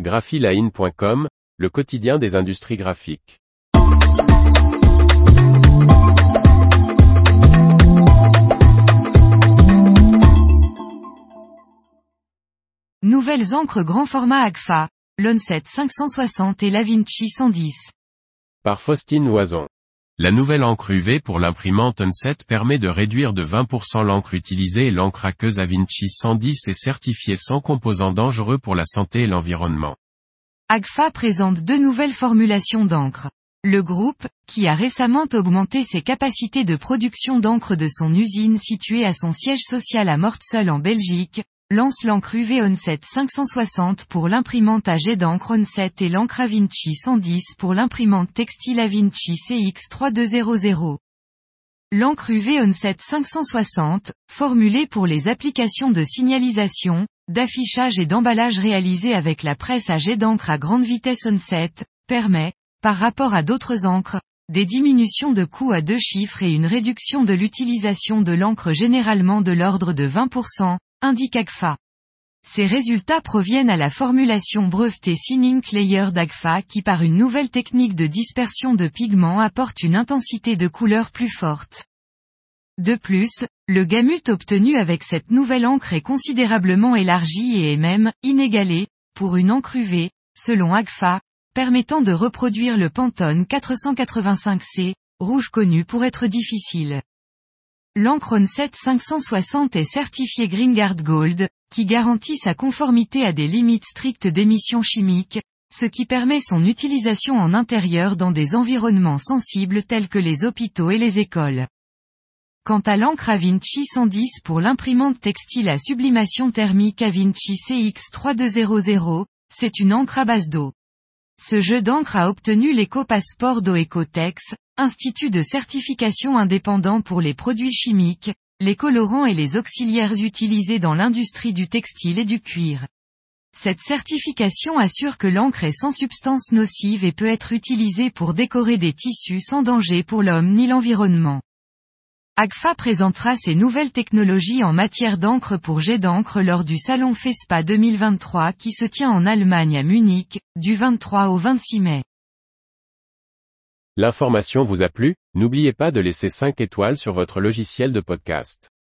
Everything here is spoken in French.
graphiline.com, le quotidien des industries graphiques. Nouvelles encres grand format Agfa, l'Onset 560 et l'Avinci 110. Par Faustine Loison. La nouvelle encre UV pour l'imprimante Onset permet de réduire de 20% l'encre utilisée et l'encre aqueuse Avinci 110 est certifiée sans composants dangereux pour la santé et l'environnement. Agfa présente deux nouvelles formulations d'encre. Le groupe, qui a récemment augmenté ses capacités de production d'encre de son usine située à son siège social à Mortsel en Belgique, lance l'encre UV Onset 560 pour l'imprimante à jet d'encre Onset et l'encre Avinci 110 pour l'imprimante textile Avinci CX3200. L'encre UV Onset 560, formulée pour les applications de signalisation, d'affichage et d'emballage réalisées avec la presse à jet d'encre à grande vitesse Onset, permet, par rapport à d'autres encres, des diminutions de coûts à deux chiffres et une réduction de l'utilisation de l'encre généralement de l'ordre de 20%, indique AGFA. Ces résultats proviennent à la formulation brevetée Sinning Layer d'AGFA qui par une nouvelle technique de dispersion de pigments apporte une intensité de couleur plus forte. De plus, le gamut obtenu avec cette nouvelle encre est considérablement élargi et est même, inégalé, pour une encre UV, selon AGFA, permettant de reproduire le Pantone 485C, rouge connu pour être difficile. L'encre Onset 560 est certifiée GreenGuard Gold, qui garantit sa conformité à des limites strictes d'émissions chimiques, ce qui permet son utilisation en intérieur dans des environnements sensibles tels que les hôpitaux et les écoles. Quant à l'encre Avinci 110 pour l'imprimante textile à sublimation thermique Avinci CX3200, c'est une encre à base d'eau. Ce jeu d'encre a obtenu l'éco-passeport d'eau Ecotex, institut de certification indépendant pour les produits chimiques, les colorants et les auxiliaires utilisés dans l'industrie du textile et du cuir. Cette certification assure que l'encre est sans substance nocive et peut être utilisée pour décorer des tissus sans danger pour l'homme ni l'environnement. AGFA présentera ses nouvelles technologies en matière d'encre pour jet d'encre lors du salon FESPA 2023 qui se tient en Allemagne à Munich, du 23 au 26 mai. L'information vous a plu, n'oubliez pas de laisser 5 étoiles sur votre logiciel de podcast.